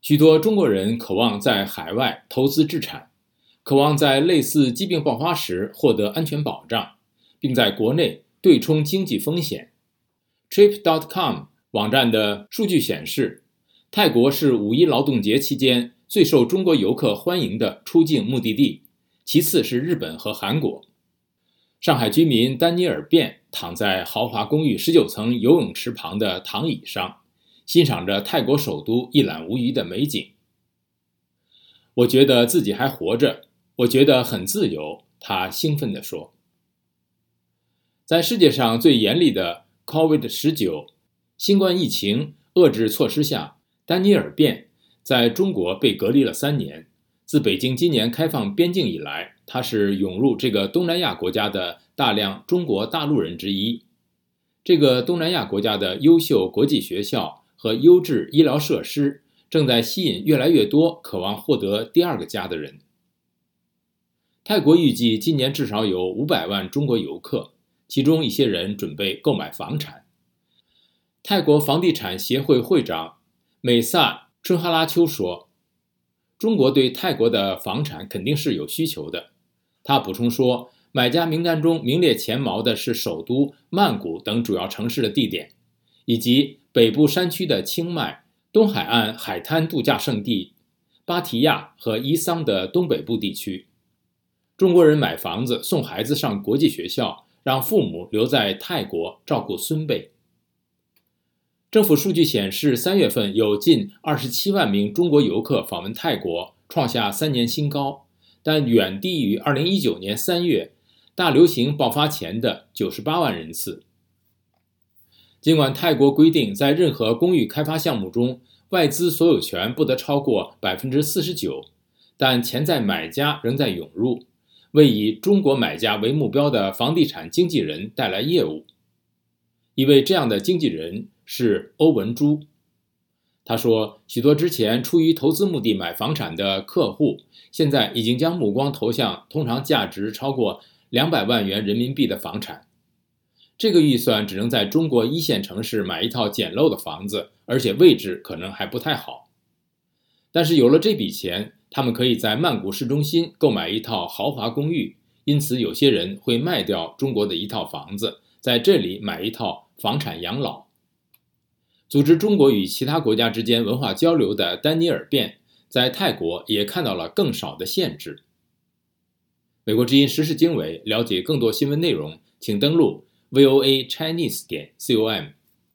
许多中国人渴望在海外投资置产，渴望在类似疾病爆发时获得安全保障，并在国内对冲经济风险。Trip.com 网站的数据显示，泰国是五一劳动节期间最受中国游客欢迎的出境目的地，其次是日本和韩国。上海居民丹尼尔·便躺在豪华公寓十九层游泳池旁的躺椅上，欣赏着泰国首都一览无余的美景。我觉得自己还活着，我觉得很自由，他兴奋地说。在世界上最严厉的 COVID-19 新冠疫情遏制措施下，丹尼尔·便在中国被隔离了三年。自北京今年开放边境以来，他是涌入这个东南亚国家的大量中国大陆人之一。这个东南亚国家的优秀国际学校和优质医疗设施正在吸引越来越多渴望获得第二个家的人。泰国预计今年至少有五百万中国游客，其中一些人准备购买房产。泰国房地产协会会长美萨春哈拉秋说。中国对泰国的房产肯定是有需求的，他补充说，买家名单中名列前茅的是首都曼谷等主要城市的地点，以及北部山区的清迈、东海岸海滩度假胜地芭提雅和伊桑的东北部地区。中国人买房子送孩子上国际学校，让父母留在泰国照顾孙辈。政府数据显示，三月份有近二十七万名中国游客访问泰国，创下三年新高，但远低于二零一九年三月大流行爆发前的九十八万人次。尽管泰国规定，在任何公寓开发项目中，外资所有权不得超过百分之四十九，但潜在买家仍在涌入，为以中国买家为目标的房地产经纪人带来业务。一位这样的经纪人。是欧文珠，他说，许多之前出于投资目的买房产的客户，现在已经将目光投向通常价值超过两百万元人民币的房产。这个预算只能在中国一线城市买一套简陋的房子，而且位置可能还不太好。但是有了这笔钱，他们可以在曼谷市中心购买一套豪华公寓。因此，有些人会卖掉中国的一套房子，在这里买一套房产养老。组织中国与其他国家之间文化交流的丹尼尔·便在泰国也看到了更少的限制。美国之音时事经纬了解更多新闻内容，请登录 VOA Chinese 点 com。